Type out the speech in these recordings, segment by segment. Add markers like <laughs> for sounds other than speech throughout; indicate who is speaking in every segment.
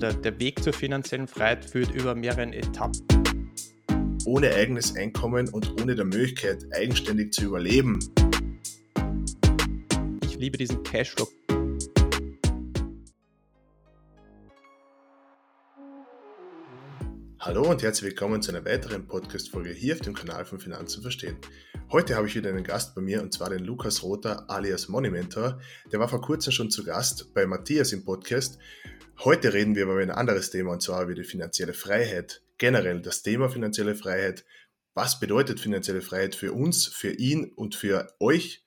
Speaker 1: der, der Weg zur finanziellen Freiheit führt über mehrere Etappen.
Speaker 2: Ohne eigenes Einkommen und ohne der Möglichkeit, eigenständig zu überleben.
Speaker 1: Ich liebe diesen Cashflow.
Speaker 2: Hallo und herzlich willkommen zu einer weiteren Podcast-Folge hier auf dem Kanal von Finanzen verstehen. Heute habe ich wieder einen Gast bei mir und zwar den Lukas Rother alias Monimentor. Der war vor kurzem schon zu Gast bei Matthias im Podcast. Heute reden wir über ein anderes Thema und zwar über die finanzielle Freiheit. Generell das Thema finanzielle Freiheit. Was bedeutet finanzielle Freiheit für uns, für ihn und für euch?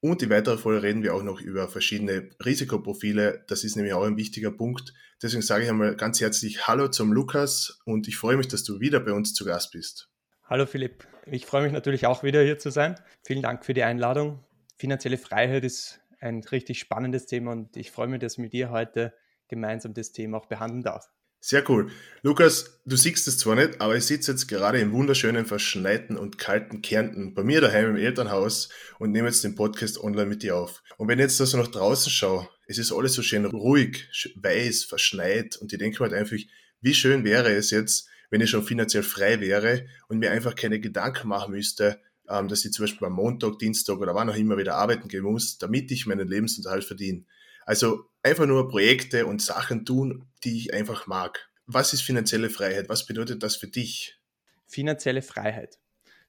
Speaker 2: Und in weiterer Folge reden wir auch noch über verschiedene Risikoprofile. Das ist nämlich auch ein wichtiger Punkt. Deswegen sage ich einmal ganz herzlich Hallo zum Lukas und ich freue mich, dass du wieder bei uns zu Gast bist.
Speaker 1: Hallo Philipp, ich freue mich natürlich auch wieder hier zu sein. Vielen Dank für die Einladung. Finanzielle Freiheit ist ein richtig spannendes Thema und ich freue mich, dass mit dir heute gemeinsam das Thema auch behandeln darf.
Speaker 2: Sehr cool. Lukas, du siehst es zwar nicht, aber ich sitze jetzt gerade im wunderschönen, verschneiten und kalten Kärnten bei mir daheim im Elternhaus und nehme jetzt den Podcast online mit dir auf. Und wenn ich jetzt da so nach draußen schaue, es ist alles so schön ruhig, weiß, verschneit und ich denke mir halt einfach, wie schön wäre es jetzt, wenn ich schon finanziell frei wäre und mir einfach keine Gedanken machen müsste, ähm, dass ich zum Beispiel am Montag, Dienstag oder wann auch immer wieder arbeiten gehen muss, damit ich meinen Lebensunterhalt verdiene. Also einfach nur Projekte und Sachen tun, die ich einfach mag. Was ist finanzielle Freiheit? Was bedeutet das für dich?
Speaker 1: Finanzielle Freiheit.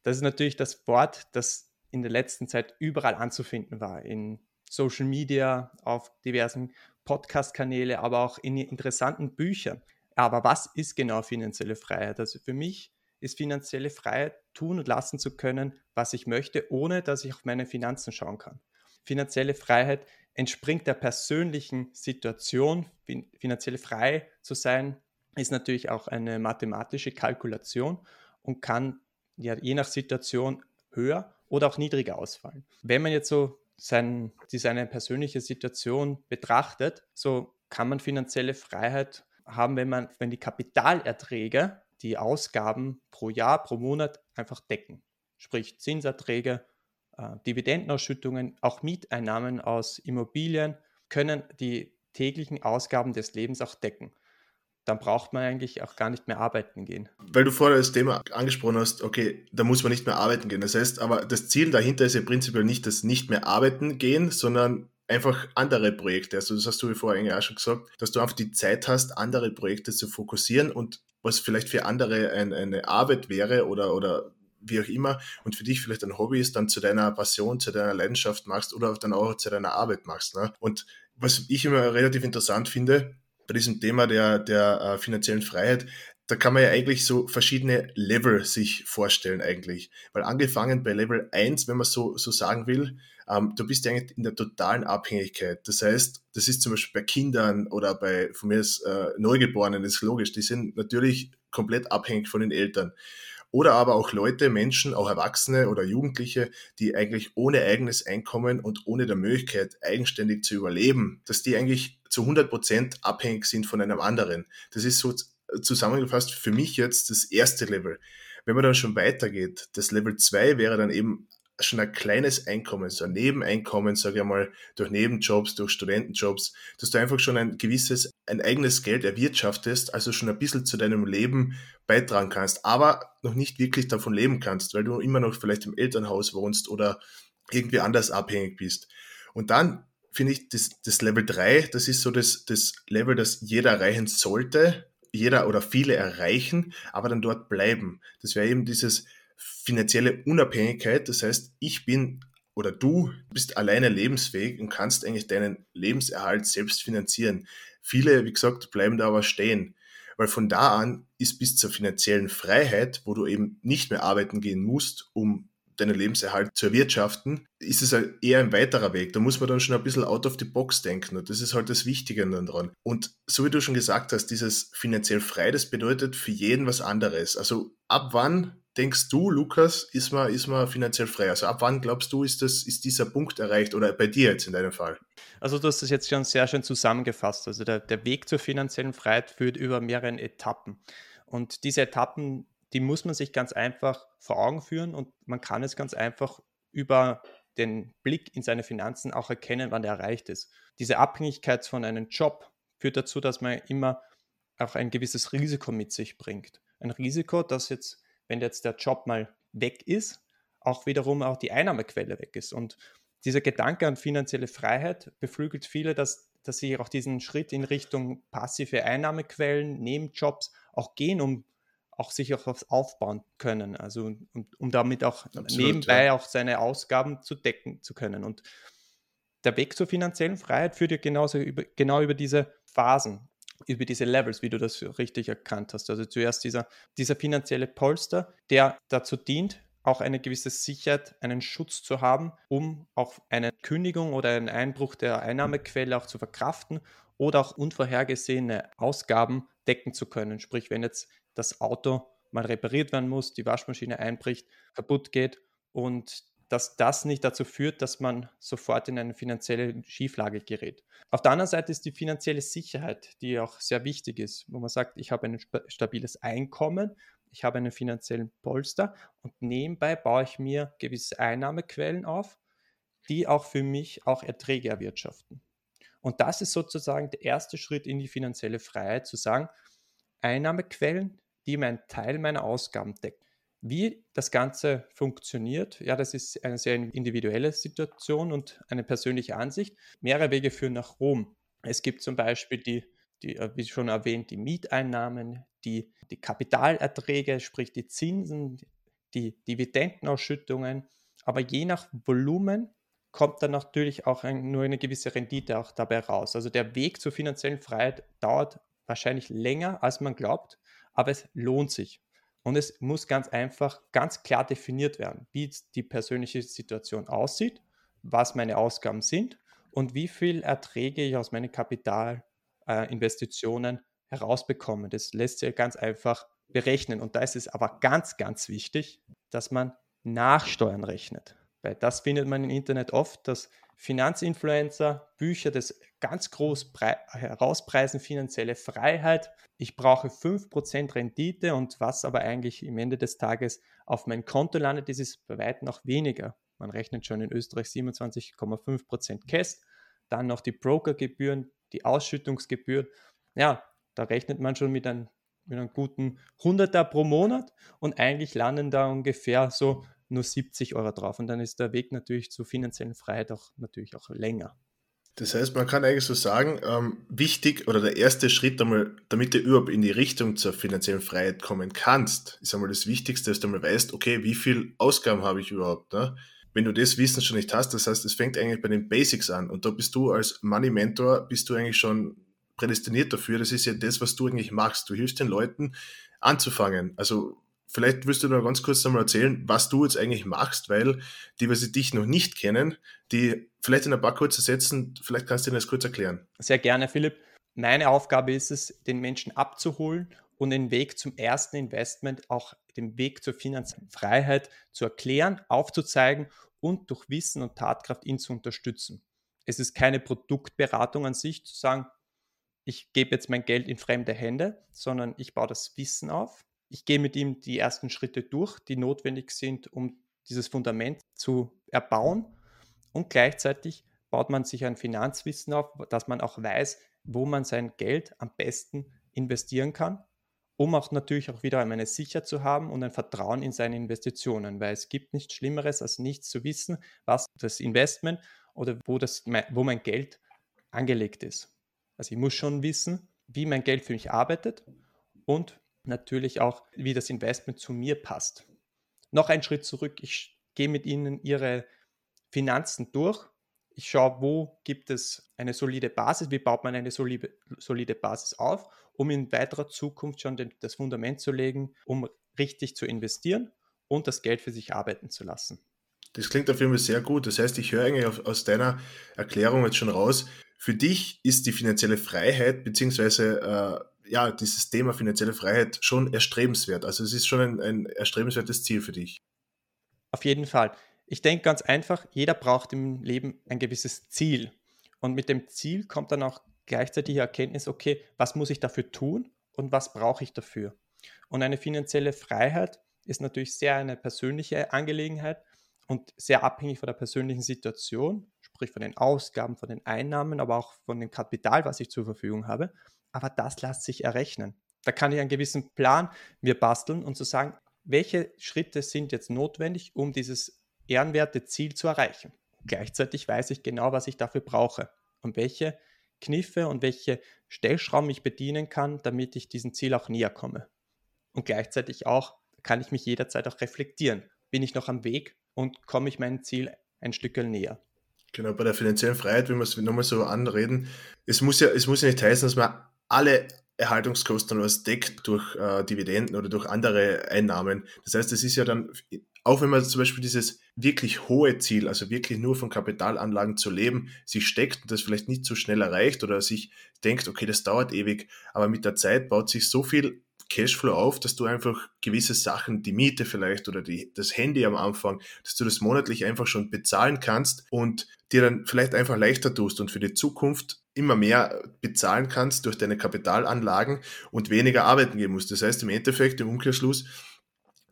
Speaker 1: Das ist natürlich das Wort, das in der letzten Zeit überall anzufinden war. In Social Media, auf diversen Podcast-Kanäle, aber auch in interessanten Büchern. Aber was ist genau finanzielle Freiheit? Also für mich ist finanzielle Freiheit, tun und lassen zu können, was ich möchte, ohne dass ich auf meine Finanzen schauen kann. Finanzielle Freiheit entspringt der persönlichen Situation. Finanziell frei zu sein, ist natürlich auch eine mathematische Kalkulation und kann ja je nach Situation höher oder auch niedriger ausfallen. Wenn man jetzt so sein, seine persönliche Situation betrachtet, so kann man finanzielle Freiheit haben, wenn man, wenn die Kapitalerträge die Ausgaben pro Jahr, pro Monat einfach decken. Sprich Zinserträge, Dividendenausschüttungen, auch Mieteinnahmen aus Immobilien können die täglichen Ausgaben des Lebens auch decken. Dann braucht man eigentlich auch gar nicht mehr arbeiten gehen.
Speaker 2: Weil du vorher das Thema angesprochen hast, okay, da muss man nicht mehr arbeiten gehen. Das heißt, aber das Ziel dahinter ist ja prinzipiell nicht das nicht mehr arbeiten gehen, sondern einfach andere Projekte. Also das hast du vorher eigentlich auch schon gesagt, dass du einfach die Zeit hast, andere Projekte zu fokussieren und was vielleicht für andere ein, eine Arbeit wäre oder, oder wie auch immer und für dich vielleicht ein Hobby ist, dann zu deiner Passion, zu deiner Leidenschaft machst oder dann auch zu deiner Arbeit machst. Ne? Und was ich immer relativ interessant finde bei diesem Thema der, der äh, finanziellen Freiheit, da kann man ja eigentlich so verschiedene Level sich vorstellen eigentlich. Weil angefangen bei Level 1, wenn man so, so sagen will, ähm, du bist ja eigentlich in der totalen Abhängigkeit. Das heißt, das ist zum Beispiel bei Kindern oder bei, von mir ist äh, Neugeborenen, ist logisch, die sind natürlich komplett abhängig von den Eltern. Oder aber auch Leute, Menschen, auch Erwachsene oder Jugendliche, die eigentlich ohne eigenes Einkommen und ohne der Möglichkeit, eigenständig zu überleben, dass die eigentlich zu 100 Prozent abhängig sind von einem anderen. Das ist so zusammengefasst für mich jetzt das erste Level. Wenn man dann schon weitergeht, das Level 2 wäre dann eben schon ein kleines Einkommen, so ein Nebeneinkommen, sage ich mal, durch Nebenjobs, durch Studentenjobs, dass du einfach schon ein gewisses, ein eigenes Geld erwirtschaftest, also schon ein bisschen zu deinem Leben beitragen kannst, aber noch nicht wirklich davon leben kannst, weil du immer noch vielleicht im Elternhaus wohnst oder irgendwie anders abhängig bist. Und dann finde ich das, das Level 3, das ist so das, das Level, das jeder erreichen sollte, jeder oder viele erreichen, aber dann dort bleiben. Das wäre eben dieses, finanzielle Unabhängigkeit. Das heißt, ich bin oder du bist alleine lebensfähig und kannst eigentlich deinen Lebenserhalt selbst finanzieren. Viele, wie gesagt, bleiben da aber stehen. Weil von da an ist bis zur finanziellen Freiheit, wo du eben nicht mehr arbeiten gehen musst, um deinen Lebenserhalt zu erwirtschaften, ist es halt eher ein weiterer Weg. Da muss man dann schon ein bisschen out of the box denken und das ist halt das Wichtige daran. Und so wie du schon gesagt hast, dieses finanziell frei, das bedeutet für jeden was anderes. Also ab wann denkst du, Lukas, ist man, ist man finanziell frei? Also ab wann glaubst du, ist, das, ist dieser Punkt erreicht oder bei dir jetzt in deinem Fall?
Speaker 1: Also du hast das jetzt schon sehr schön zusammengefasst. Also der, der Weg zur finanziellen Freiheit führt über mehrere Etappen. Und diese Etappen, die muss man sich ganz einfach vor Augen führen und man kann es ganz einfach über den Blick in seine Finanzen auch erkennen, wann der erreicht ist. Diese Abhängigkeit von einem Job führt dazu, dass man immer auch ein gewisses Risiko mit sich bringt. Ein Risiko, dass jetzt, wenn jetzt der Job mal weg ist, auch wiederum auch die Einnahmequelle weg ist. Und dieser Gedanke an finanzielle Freiheit beflügelt viele, dass, dass sie auch diesen Schritt in Richtung passive Einnahmequellen, Nebenjobs auch gehen, um auch sich auch was aufbauen können. Also um, um damit auch Absolut, nebenbei ja. auch seine Ausgaben zu decken zu können. Und der Weg zur finanziellen Freiheit führt ja genauso über, genau über diese Phasen, über diese Levels, wie du das richtig erkannt hast. Also zuerst dieser, dieser finanzielle Polster, der dazu dient, auch eine gewisse Sicherheit, einen Schutz zu haben, um auch eine Kündigung oder einen Einbruch der Einnahmequelle auch zu verkraften oder auch unvorhergesehene Ausgaben decken zu können. Sprich, wenn jetzt das Auto mal repariert werden muss, die Waschmaschine einbricht, kaputt geht und dass das nicht dazu führt, dass man sofort in eine finanzielle Schieflage gerät. Auf der anderen Seite ist die finanzielle Sicherheit, die auch sehr wichtig ist, wo man sagt, ich habe ein stabiles Einkommen ich habe einen finanziellen Polster und nebenbei baue ich mir gewisse Einnahmequellen auf, die auch für mich auch Erträge erwirtschaften. Und das ist sozusagen der erste Schritt in die finanzielle Freiheit, zu sagen, Einnahmequellen, die meinen Teil meiner Ausgaben decken. Wie das Ganze funktioniert, ja, das ist eine sehr individuelle Situation und eine persönliche Ansicht. Mehrere Wege führen nach Rom. Es gibt zum Beispiel die die, äh, wie schon erwähnt, die Mieteinnahmen, die, die Kapitalerträge, sprich die Zinsen, die Dividendenausschüttungen. Aber je nach Volumen kommt dann natürlich auch ein, nur eine gewisse Rendite auch dabei raus. Also der Weg zur finanziellen Freiheit dauert wahrscheinlich länger, als man glaubt, aber es lohnt sich. Und es muss ganz einfach, ganz klar definiert werden, wie die persönliche Situation aussieht, was meine Ausgaben sind und wie viel Erträge ich aus meinem Kapital äh, herausbekommen. Das lässt sich ganz einfach berechnen. Und da ist es aber ganz, ganz wichtig, dass man Nachsteuern rechnet. Weil das findet man im Internet oft, dass Finanzinfluencer Bücher das ganz groß herauspreisen, finanzielle Freiheit. Ich brauche 5% Rendite und was aber eigentlich im Ende des Tages auf mein Konto landet, ist bei weitem noch weniger. Man rechnet schon in Österreich 27,5% Cash, dann noch die Brokergebühren, die Ausschüttungsgebühr, ja, da rechnet man schon mit einem, mit einem guten Hunderter pro Monat und eigentlich landen da ungefähr so nur 70 Euro drauf. Und dann ist der Weg natürlich zur finanziellen Freiheit auch natürlich auch länger.
Speaker 2: Das heißt, man kann eigentlich so sagen, ähm, wichtig oder der erste Schritt einmal, damit du überhaupt in die Richtung zur finanziellen Freiheit kommen kannst, ist einmal das Wichtigste, dass du einmal weißt, okay, wie viel Ausgaben habe ich überhaupt? Ne? wenn du das Wissen schon nicht hast, das heißt, es fängt eigentlich bei den Basics an und da bist du als Money Mentor, bist du eigentlich schon prädestiniert dafür. Das ist ja das, was du eigentlich machst. Du hilfst den Leuten anzufangen. Also vielleicht wirst du noch ganz kurz einmal erzählen, was du jetzt eigentlich machst, weil die, was dich noch nicht kennen, die vielleicht in ein paar kurze Sätzen, vielleicht kannst du dir das kurz erklären.
Speaker 1: Sehr gerne, Philipp. Meine Aufgabe ist es, den Menschen abzuholen und den Weg zum ersten Investment, auch den Weg zur finanziellen Freiheit zu erklären, aufzuzeigen und durch Wissen und Tatkraft ihn zu unterstützen. Es ist keine Produktberatung an sich zu sagen, ich gebe jetzt mein Geld in fremde Hände, sondern ich baue das Wissen auf. Ich gehe mit ihm die ersten Schritte durch, die notwendig sind, um dieses Fundament zu erbauen. Und gleichzeitig baut man sich ein Finanzwissen auf, dass man auch weiß, wo man sein Geld am besten investieren kann um auch natürlich auch wieder eine Sicherheit zu haben und ein Vertrauen in seine Investitionen, weil es gibt nichts Schlimmeres, als nichts zu wissen, was das Investment oder wo, das, wo mein Geld angelegt ist. Also ich muss schon wissen, wie mein Geld für mich arbeitet und natürlich auch, wie das Investment zu mir passt. Noch einen Schritt zurück, ich gehe mit Ihnen Ihre Finanzen durch ich schaue, wo gibt es eine solide Basis, wie baut man eine solide, solide Basis auf, um in weiterer Zukunft schon den, das Fundament zu legen, um richtig zu investieren und das Geld für sich arbeiten zu lassen.
Speaker 2: Das klingt auf jeden Fall sehr gut. Das heißt, ich höre eigentlich aus deiner Erklärung jetzt schon raus, für dich ist die finanzielle Freiheit beziehungsweise äh, ja, dieses Thema finanzielle Freiheit schon erstrebenswert. Also es ist schon ein, ein erstrebenswertes Ziel für dich.
Speaker 1: Auf jeden Fall. Ich denke ganz einfach, jeder braucht im Leben ein gewisses Ziel. Und mit dem Ziel kommt dann auch gleichzeitig die Erkenntnis, okay, was muss ich dafür tun und was brauche ich dafür? Und eine finanzielle Freiheit ist natürlich sehr eine persönliche Angelegenheit und sehr abhängig von der persönlichen Situation, sprich von den Ausgaben, von den Einnahmen, aber auch von dem Kapital, was ich zur Verfügung habe. Aber das lässt sich errechnen. Da kann ich einen gewissen Plan mir basteln und zu so sagen, welche Schritte sind jetzt notwendig, um dieses ehrenwerte Ziel zu erreichen. Gleichzeitig weiß ich genau, was ich dafür brauche und welche Kniffe und welche Stellschrauben ich bedienen kann, damit ich diesem Ziel auch näher komme. Und gleichzeitig auch kann ich mich jederzeit auch reflektieren. Bin ich noch am Weg und komme ich meinem Ziel ein Stück näher?
Speaker 2: Genau, bei der finanziellen Freiheit, wenn wir es nochmal so anreden, es muss ja, es muss ja nicht heißen, dass man alle Erhaltungskosten was deckt durch äh, Dividenden oder durch andere Einnahmen. Das heißt, es ist ja dann, auch wenn man zum Beispiel dieses wirklich hohe Ziel, also wirklich nur von Kapitalanlagen zu leben, sich steckt und das vielleicht nicht so schnell erreicht oder sich denkt, okay, das dauert ewig, aber mit der Zeit baut sich so viel Cashflow auf, dass du einfach gewisse Sachen, die Miete vielleicht oder die, das Handy am Anfang, dass du das monatlich einfach schon bezahlen kannst und dir dann vielleicht einfach leichter tust und für die Zukunft immer mehr bezahlen kannst durch deine Kapitalanlagen und weniger arbeiten gehen musst. Das heißt im Endeffekt, im Umkehrschluss,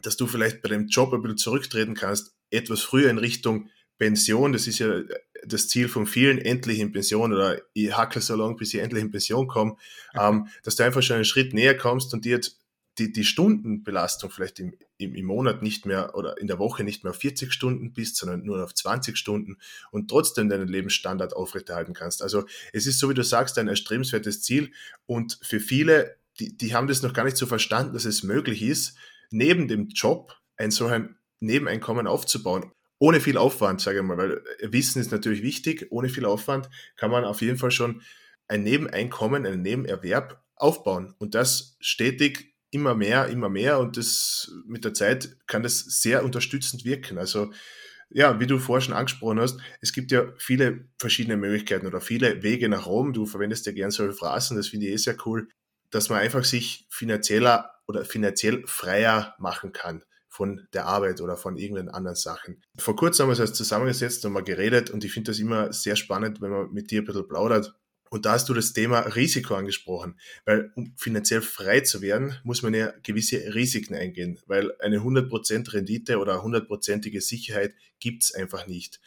Speaker 2: dass du vielleicht bei dem Job ein bisschen zurücktreten kannst, etwas früher in Richtung Pension, das ist ja das Ziel von vielen, endlich in Pension oder ich hackel so lange, bis ich endlich in Pension komme, ähm, dass du einfach schon einen Schritt näher kommst und dir die, die Stundenbelastung vielleicht im, im, im Monat nicht mehr oder in der Woche nicht mehr auf 40 Stunden bist, sondern nur auf 20 Stunden und trotzdem deinen Lebensstandard aufrechterhalten kannst. Also es ist so, wie du sagst, ein erstrebenswertes Ziel und für viele, die, die haben das noch gar nicht so verstanden, dass es möglich ist, neben dem Job ein so ein Nebeneinkommen aufzubauen ohne viel Aufwand, sage ich mal, weil Wissen ist natürlich wichtig. Ohne viel Aufwand kann man auf jeden Fall schon ein Nebeneinkommen, einen Nebenerwerb aufbauen und das stetig immer mehr, immer mehr und das mit der Zeit kann das sehr unterstützend wirken. Also ja, wie du vorher schon angesprochen hast, es gibt ja viele verschiedene Möglichkeiten oder viele Wege nach Rom. Du verwendest ja gern solche Phrasen, das finde ich eh sehr cool, dass man einfach sich finanzieller oder finanziell freier machen kann von der Arbeit oder von irgendeinen anderen Sachen. Vor kurzem haben wir uns zusammengesetzt und mal geredet und ich finde das immer sehr spannend, wenn man mit dir ein bisschen plaudert. Und da hast du das Thema Risiko angesprochen, weil um finanziell frei zu werden, muss man ja gewisse Risiken eingehen, weil eine 100% Rendite oder 100%ige Sicherheit gibt es einfach nicht.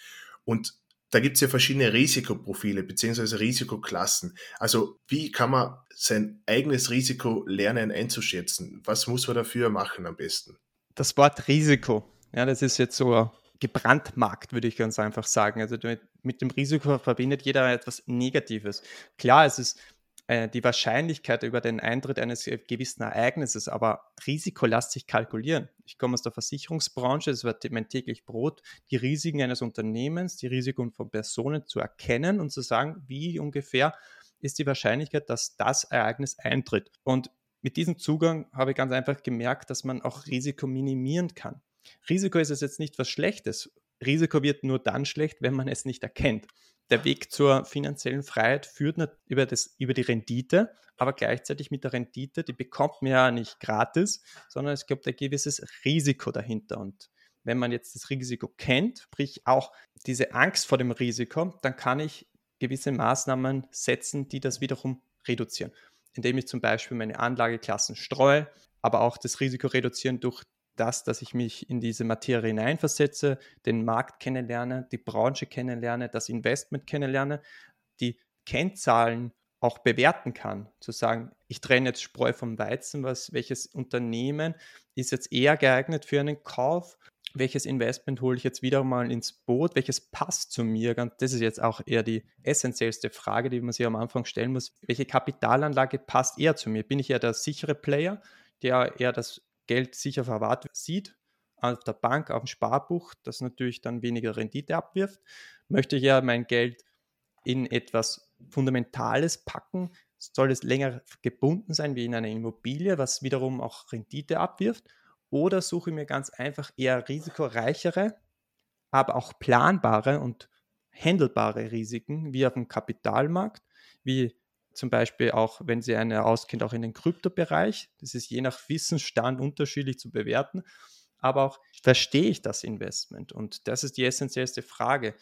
Speaker 2: Und da gibt es ja verschiedene Risikoprofile beziehungsweise Risikoklassen. Also wie kann man sein eigenes Risiko lernen einzuschätzen? Was muss man dafür machen am besten?
Speaker 1: das Wort Risiko, ja, das ist jetzt so gebrandmarkt, würde ich ganz einfach sagen. Also mit dem Risiko verbindet jeder etwas Negatives. Klar, es ist äh, die Wahrscheinlichkeit über den Eintritt eines gewissen Ereignisses, aber Risiko lässt sich kalkulieren. Ich komme aus der Versicherungsbranche, es wird mein täglich Brot, die Risiken eines Unternehmens, die Risiken von Personen zu erkennen und zu sagen, wie ungefähr ist die Wahrscheinlichkeit, dass das Ereignis eintritt. Und mit diesem Zugang habe ich ganz einfach gemerkt, dass man auch Risiko minimieren kann. Risiko ist es jetzt nicht was Schlechtes. Risiko wird nur dann schlecht, wenn man es nicht erkennt. Der Weg zur finanziellen Freiheit führt über, das, über die Rendite, aber gleichzeitig mit der Rendite, die bekommt man ja nicht gratis, sondern es gibt ein gewisses Risiko dahinter. Und wenn man jetzt das Risiko kennt, sprich auch diese Angst vor dem Risiko, dann kann ich gewisse Maßnahmen setzen, die das wiederum reduzieren indem ich zum Beispiel meine Anlageklassen streue, aber auch das Risiko reduzieren durch das, dass ich mich in diese Materie hineinversetze, den Markt kennenlerne, die Branche kennenlerne, das Investment kennenlerne, die Kennzahlen auch bewerten kann, zu sagen, ich trenne jetzt Spreu vom Weizen, was, welches Unternehmen ist jetzt eher geeignet für einen Kauf welches Investment hole ich jetzt wieder mal ins Boot, welches passt zu mir? Das ist jetzt auch eher die essentiellste Frage, die man sich am Anfang stellen muss. Welche Kapitalanlage passt eher zu mir? Bin ich eher der sichere Player, der eher das Geld sicher verwahrt sieht, auf der Bank, auf dem Sparbuch, das natürlich dann weniger Rendite abwirft? Möchte ich ja mein Geld in etwas Fundamentales packen? Soll es länger gebunden sein wie in einer Immobilie, was wiederum auch Rendite abwirft? Oder suche ich mir ganz einfach eher risikoreichere, aber auch planbare und handelbare Risiken, wie auf dem Kapitalmarkt, wie zum Beispiel auch, wenn Sie eine auskennt, auch in den Kryptobereich. Das ist je nach Wissensstand unterschiedlich zu bewerten. Aber auch, verstehe ich das Investment? Und das ist die essentiellste Frage.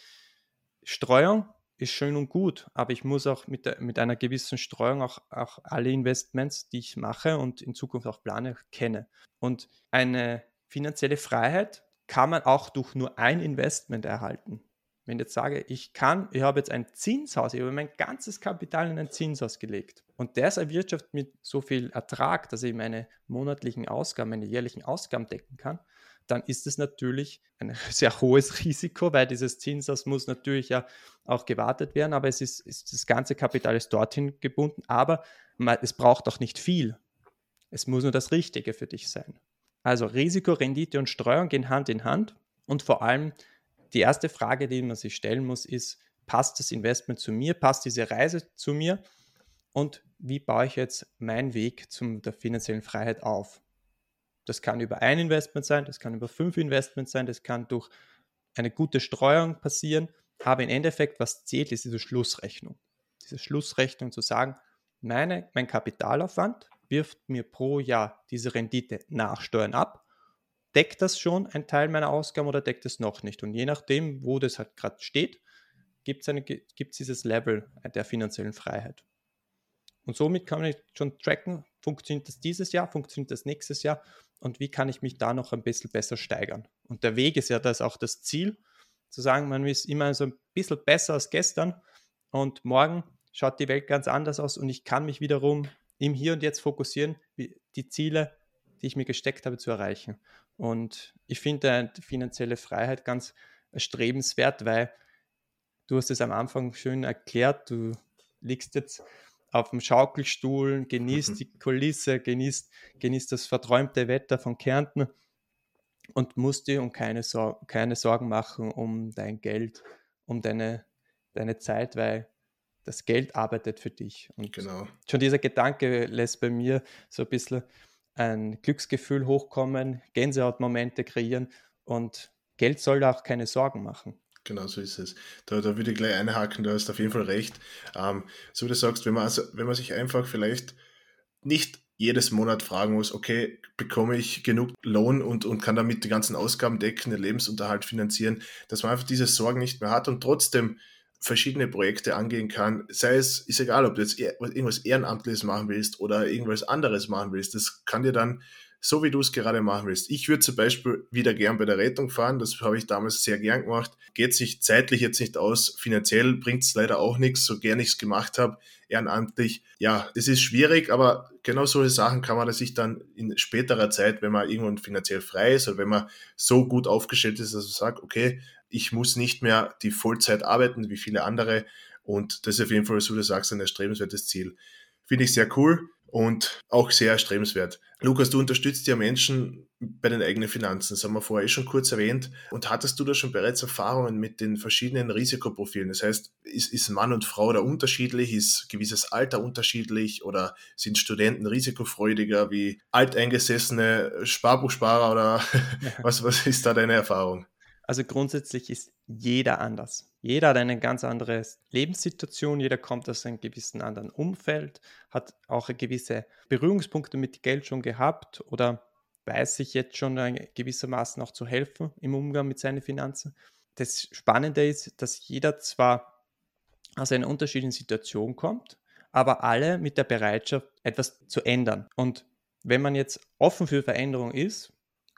Speaker 1: Streuung ist schön und gut, aber ich muss auch mit, der, mit einer gewissen Streuung auch, auch alle Investments, die ich mache und in Zukunft auch plane, kenne. Und eine finanzielle Freiheit kann man auch durch nur ein Investment erhalten. Wenn ich jetzt sage, ich kann, ich habe jetzt ein Zinshaus, ich habe mein ganzes Kapital in ein Zinshaus gelegt und das erwirtschaftet mit so viel Ertrag, dass ich meine monatlichen Ausgaben, meine jährlichen Ausgaben decken kann, dann ist es natürlich ein <laughs> sehr hohes Risiko, weil dieses Zinshaus muss natürlich ja auch gewartet werden, aber es ist, ist das ganze Kapital ist dorthin gebunden, aber man, es braucht auch nicht viel. Es muss nur das Richtige für dich sein. Also Risiko, Rendite und Streuung gehen Hand in Hand und vor allem die erste Frage, die man sich stellen muss, ist, passt das Investment zu mir, passt diese Reise zu mir und wie baue ich jetzt meinen Weg zu der finanziellen Freiheit auf? Das kann über ein Investment sein, das kann über fünf Investments sein, das kann durch eine gute Streuung passieren, aber im Endeffekt, was zählt, ist diese Schlussrechnung. Diese Schlussrechnung zu sagen, meine, mein Kapitalaufwand wirft mir pro Jahr diese Rendite nach Steuern ab deckt das schon ein Teil meiner Ausgaben oder deckt es noch nicht? Und je nachdem, wo das halt gerade steht, gibt es dieses Level der finanziellen Freiheit. Und somit kann ich schon tracken, funktioniert das dieses Jahr, funktioniert das nächstes Jahr und wie kann ich mich da noch ein bisschen besser steigern. Und der Weg ist ja das auch das Ziel, zu sagen, man ist immer so ein bisschen besser als gestern und morgen schaut die Welt ganz anders aus und ich kann mich wiederum im Hier und Jetzt fokussieren, die Ziele, die ich mir gesteckt habe, zu erreichen. Und ich finde finanzielle Freiheit ganz erstrebenswert, weil du hast es am Anfang schön erklärt, du liegst jetzt auf dem Schaukelstuhl, genießt mhm. die Kulisse, genießt, genießt das verträumte Wetter von Kärnten und musst dir um keine, Sor keine Sorgen machen um dein Geld, um deine, deine Zeit, weil das Geld arbeitet für dich. Und genau. schon dieser Gedanke lässt bei mir so ein bisschen ein Glücksgefühl hochkommen, Gänsehautmomente kreieren und Geld soll da auch keine Sorgen machen.
Speaker 2: Genau so ist es. Da, da würde ich gleich einhaken, da hast du auf jeden Fall recht. Ähm, so wie du sagst, wenn man, also, wenn man sich einfach vielleicht nicht jedes Monat fragen muss, okay, bekomme ich genug Lohn und, und kann damit die ganzen Ausgaben decken, den Lebensunterhalt finanzieren, dass man einfach diese Sorgen nicht mehr hat und trotzdem verschiedene Projekte angehen kann. Sei es, ist egal, ob du jetzt irgendwas Ehrenamtliches machen willst oder irgendwas anderes machen willst. Das kann dir dann so, wie du es gerade machen willst. Ich würde zum Beispiel wieder gern bei der Rettung fahren. Das habe ich damals sehr gern gemacht. Geht sich zeitlich jetzt nicht aus. Finanziell bringt es leider auch nichts, so gern ich es gemacht habe. Ehrenamtlich. Ja, es ist schwierig, aber genau solche Sachen kann man sich dann in späterer Zeit, wenn man irgendwann finanziell frei ist oder wenn man so gut aufgestellt ist, dass man sagt, okay, ich muss nicht mehr die Vollzeit arbeiten wie viele andere. Und das ist auf jeden Fall, so du sagst, ein erstrebenswertes Ziel. Finde ich sehr cool und auch sehr erstrebenswert. Lukas, du unterstützt ja Menschen bei den eigenen Finanzen, das haben wir vorher eh schon kurz erwähnt. Und hattest du da schon bereits Erfahrungen mit den verschiedenen Risikoprofilen? Das heißt, ist, ist Mann und Frau da unterschiedlich? Ist gewisses Alter unterschiedlich? Oder sind Studenten risikofreudiger wie alteingesessene Sparbuchsparer? Oder <laughs> was, was ist da deine Erfahrung?
Speaker 1: Also grundsätzlich ist jeder anders. Jeder hat eine ganz andere Lebenssituation, jeder kommt aus einem gewissen anderen Umfeld, hat auch gewisse Berührungspunkte mit Geld schon gehabt oder weiß sich jetzt schon gewissermaßen auch zu helfen im Umgang mit seinen Finanzen. Das Spannende ist, dass jeder zwar aus einer unterschiedlichen Situation kommt, aber alle mit der Bereitschaft, etwas zu ändern. Und wenn man jetzt offen für Veränderung ist,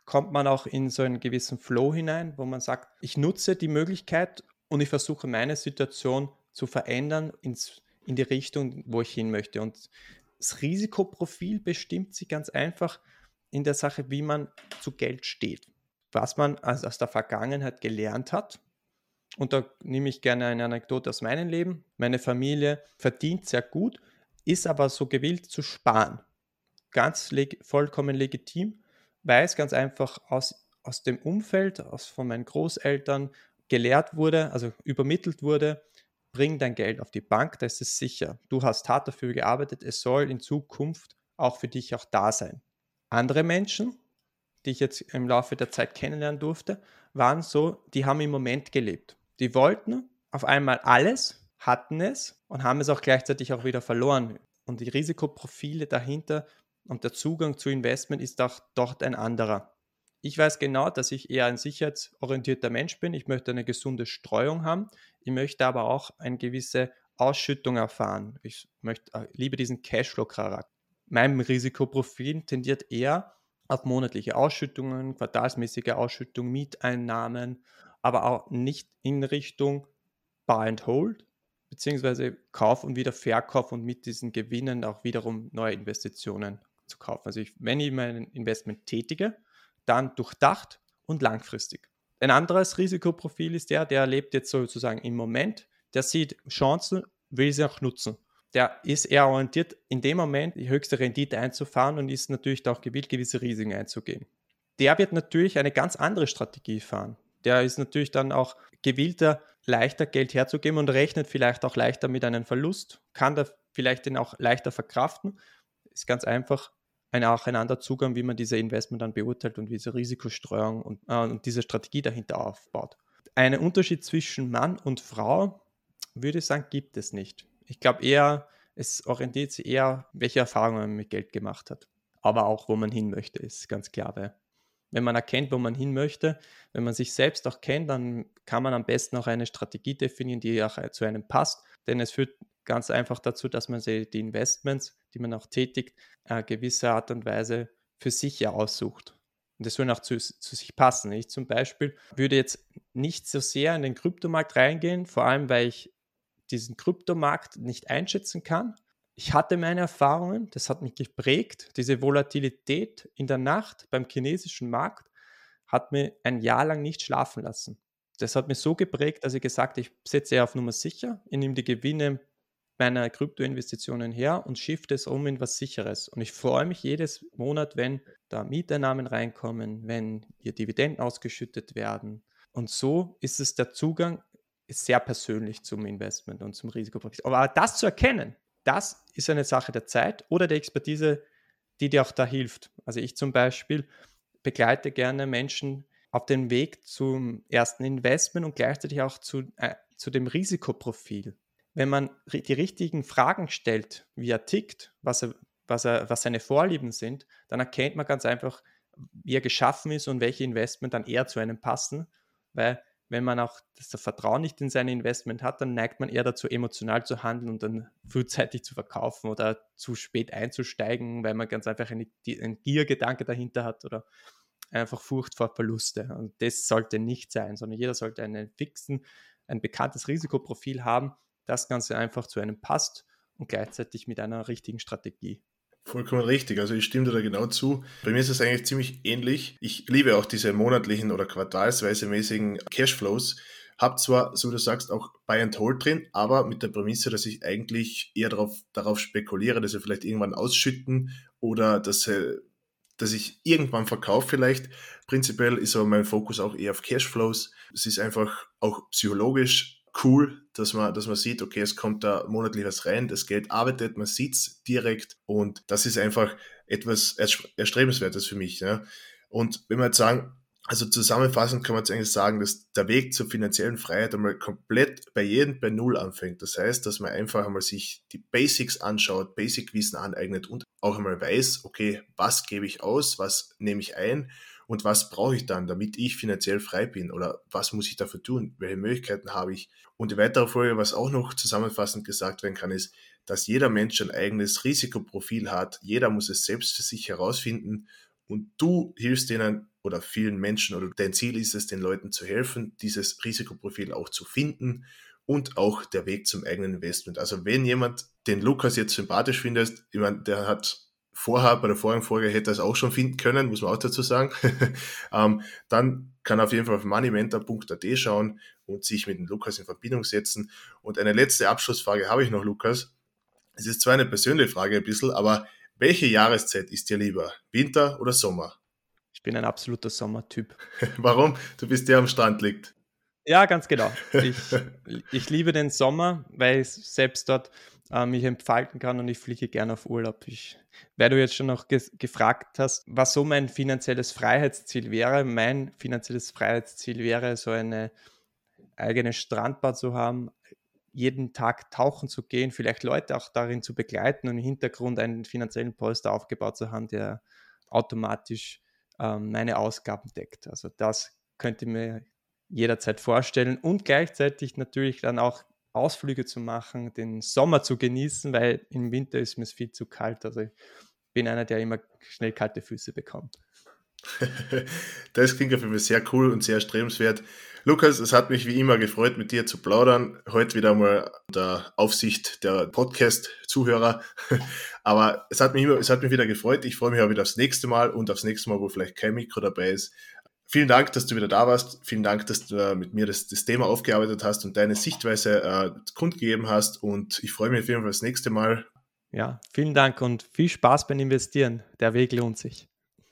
Speaker 1: kommt man auch in so einen gewissen Flow hinein, wo man sagt, ich nutze die Möglichkeit und ich versuche meine Situation zu verändern ins, in die Richtung, wo ich hin möchte. Und das Risikoprofil bestimmt sich ganz einfach in der Sache, wie man zu Geld steht. Was man aus der Vergangenheit gelernt hat. Und da nehme ich gerne eine Anekdote aus meinem Leben. Meine Familie verdient sehr gut, ist aber so gewillt zu sparen. Ganz leg vollkommen legitim weiß ganz einfach aus, aus dem Umfeld, aus, von meinen Großeltern gelehrt wurde, also übermittelt wurde, bring dein Geld auf die Bank, da ist es sicher. Du hast hart dafür gearbeitet, es soll in Zukunft auch für dich auch da sein. Andere Menschen, die ich jetzt im Laufe der Zeit kennenlernen durfte, waren so, die haben im Moment gelebt. Die wollten auf einmal alles, hatten es und haben es auch gleichzeitig auch wieder verloren. Und die Risikoprofile dahinter und der Zugang zu Investment ist auch dort ein anderer. Ich weiß genau, dass ich eher ein sicherheitsorientierter Mensch bin. Ich möchte eine gesunde Streuung haben. Ich möchte aber auch eine gewisse Ausschüttung erfahren. Ich möchte, äh, liebe diesen Cashflow-Charakter. Mein Risikoprofil tendiert eher auf monatliche Ausschüttungen, quartalsmäßige Ausschüttungen, Mieteinnahmen, aber auch nicht in Richtung Buy and Hold, beziehungsweise Kauf und wieder Verkauf und mit diesen Gewinnen auch wiederum neue Investitionen zu kaufen. Also ich, wenn ich mein Investment tätige, dann durchdacht und langfristig. Ein anderes Risikoprofil ist der, der lebt jetzt sozusagen im Moment, der sieht Chancen, will sie auch nutzen. Der ist eher orientiert, in dem Moment die höchste Rendite einzufahren und ist natürlich auch gewillt, gewisse Risiken einzugehen. Der wird natürlich eine ganz andere Strategie fahren. Der ist natürlich dann auch gewillter, leichter Geld herzugeben und rechnet vielleicht auch leichter mit einem Verlust, kann da vielleicht den auch leichter verkraften. Ist ganz einfach ein, auch ein anderer Zugang, wie man diese Investment dann beurteilt und diese Risikostreuung und, äh, und diese Strategie dahinter aufbaut. Einen Unterschied zwischen Mann und Frau, würde ich sagen, gibt es nicht. Ich glaube eher, es orientiert sich eher, welche Erfahrungen man mit Geld gemacht hat. Aber auch, wo man hin möchte, ist ganz klar. Weil wenn man erkennt, wo man hin möchte, wenn man sich selbst auch kennt, dann kann man am besten auch eine Strategie definieren, die auch zu einem passt. Denn es führt ganz einfach dazu, dass man die Investments, die man auch tätigt, eine gewisse Art und Weise für sich ja aussucht. Und das soll auch zu, zu sich passen. Ich zum Beispiel würde jetzt nicht so sehr in den Kryptomarkt reingehen, vor allem weil ich diesen Kryptomarkt nicht einschätzen kann. Ich hatte meine Erfahrungen, das hat mich geprägt. Diese Volatilität in der Nacht beim chinesischen Markt hat mir ein Jahr lang nicht schlafen lassen. Das hat mich so geprägt, dass ich gesagt habe, ich setze auf Nummer sicher, ich nehme die Gewinne meiner Kryptoinvestitionen her und shifte es um in was Sicheres. Und ich freue mich jedes Monat, wenn da Mieteinnahmen reinkommen, wenn hier Dividenden ausgeschüttet werden. Und so ist es der Zugang sehr persönlich zum Investment und zum Risikoprofil. Aber das zu erkennen, das ist eine Sache der Zeit oder der Expertise, die dir auch da hilft. Also ich zum Beispiel begleite gerne Menschen auf dem Weg zum ersten Investment und gleichzeitig auch zu, äh, zu dem Risikoprofil. Wenn man die richtigen Fragen stellt, wie er tickt, was, er, was, er, was seine Vorlieben sind, dann erkennt man ganz einfach, wie er geschaffen ist und welche Investment dann eher zu einem passen, weil wenn man auch das Vertrauen nicht in sein Investment hat, dann neigt man eher dazu, emotional zu handeln und dann frühzeitig zu verkaufen oder zu spät einzusteigen, weil man ganz einfach einen, einen Giergedanke dahinter hat oder einfach Furcht vor Verluste. Und das sollte nicht sein, sondern jeder sollte einen fixen, ein bekanntes Risikoprofil haben, das Ganze einfach zu einem passt und gleichzeitig mit einer richtigen Strategie.
Speaker 2: Vollkommen richtig. Also ich stimme dir da genau zu. Bei mir ist es eigentlich ziemlich ähnlich. Ich liebe auch diese monatlichen oder quartalsweise mäßigen Cashflows. Hab zwar, so wie du sagst, auch Buy and Hold drin, aber mit der Prämisse, dass ich eigentlich eher darauf, darauf spekuliere, dass sie vielleicht irgendwann ausschütten oder dass, dass ich irgendwann verkaufe vielleicht. Prinzipiell ist aber mein Fokus auch eher auf Cashflows. Es ist einfach auch psychologisch cool, dass man, dass man sieht, okay, es kommt da monatlich was rein, das Geld arbeitet, man sieht es direkt und das ist einfach etwas Erstrebenswertes für mich. Ja. Und wenn wir jetzt sagen, also zusammenfassend kann man jetzt eigentlich sagen, dass der Weg zur finanziellen Freiheit einmal komplett bei jedem bei Null anfängt. Das heißt, dass man einfach einmal sich die Basics anschaut, Basic-Wissen aneignet und auch einmal weiß, okay, was gebe ich aus, was nehme ich ein und was brauche ich dann, damit ich finanziell frei bin oder was muss ich dafür tun, welche Möglichkeiten habe ich. Und die weitere Folge, was auch noch zusammenfassend gesagt werden kann, ist, dass jeder Mensch ein eigenes Risikoprofil hat. Jeder muss es selbst für sich herausfinden und du hilfst denen oder vielen Menschen oder dein Ziel ist es, den Leuten zu helfen, dieses Risikoprofil auch zu finden und auch der Weg zum eigenen Investment. Also wenn jemand den Lukas jetzt sympathisch findet, ich meine, der hat vorher, bei der vorigen Folge hätte er es auch schon finden können, muss man auch dazu sagen, <laughs> ähm, dann kann er auf jeden Fall auf moneymentor.at schauen und sich mit dem Lukas in Verbindung setzen. Und eine letzte Abschlussfrage habe ich noch, Lukas. Es ist zwar eine persönliche Frage ein bisschen, aber welche Jahreszeit ist dir lieber? Winter oder Sommer?
Speaker 1: Ich bin ein absoluter Sommertyp. <laughs>
Speaker 2: Warum? Du bist der am Strand liegt.
Speaker 1: Ja, ganz genau. <laughs> Ich, ich liebe den Sommer, weil ich selbst dort äh, mich entfalten kann und ich fliege gerne auf Urlaub. Ich, weil du jetzt schon noch ge gefragt hast, was so mein finanzielles Freiheitsziel wäre. Mein finanzielles Freiheitsziel wäre, so eine eigene Strandbar zu haben, jeden Tag tauchen zu gehen, vielleicht Leute auch darin zu begleiten und im Hintergrund einen finanziellen Polster aufgebaut zu haben, der automatisch ähm, meine Ausgaben deckt. Also das könnte mir jederzeit vorstellen und gleichzeitig natürlich dann auch Ausflüge zu machen, den Sommer zu genießen, weil im Winter ist mir viel zu kalt. Also ich bin einer, der immer schnell kalte Füße bekommt. <laughs>
Speaker 2: das klingt jeden Fall sehr cool und sehr strebenswert. Lukas, es hat mich wie immer gefreut, mit dir zu plaudern. Heute wieder mal der Aufsicht der Podcast-Zuhörer. <laughs> Aber es hat, mich immer, es hat mich wieder gefreut. Ich freue mich auch wieder aufs nächste Mal und aufs nächste Mal, wo vielleicht kein Mikro dabei ist. Vielen Dank, dass du wieder da warst. Vielen Dank, dass du äh, mit mir das, das Thema aufgearbeitet hast und deine Sichtweise äh, kundgegeben hast. Und ich freue mich auf jeden Fall aufs nächste Mal.
Speaker 1: Ja, vielen Dank und viel Spaß beim Investieren. Der Weg lohnt sich.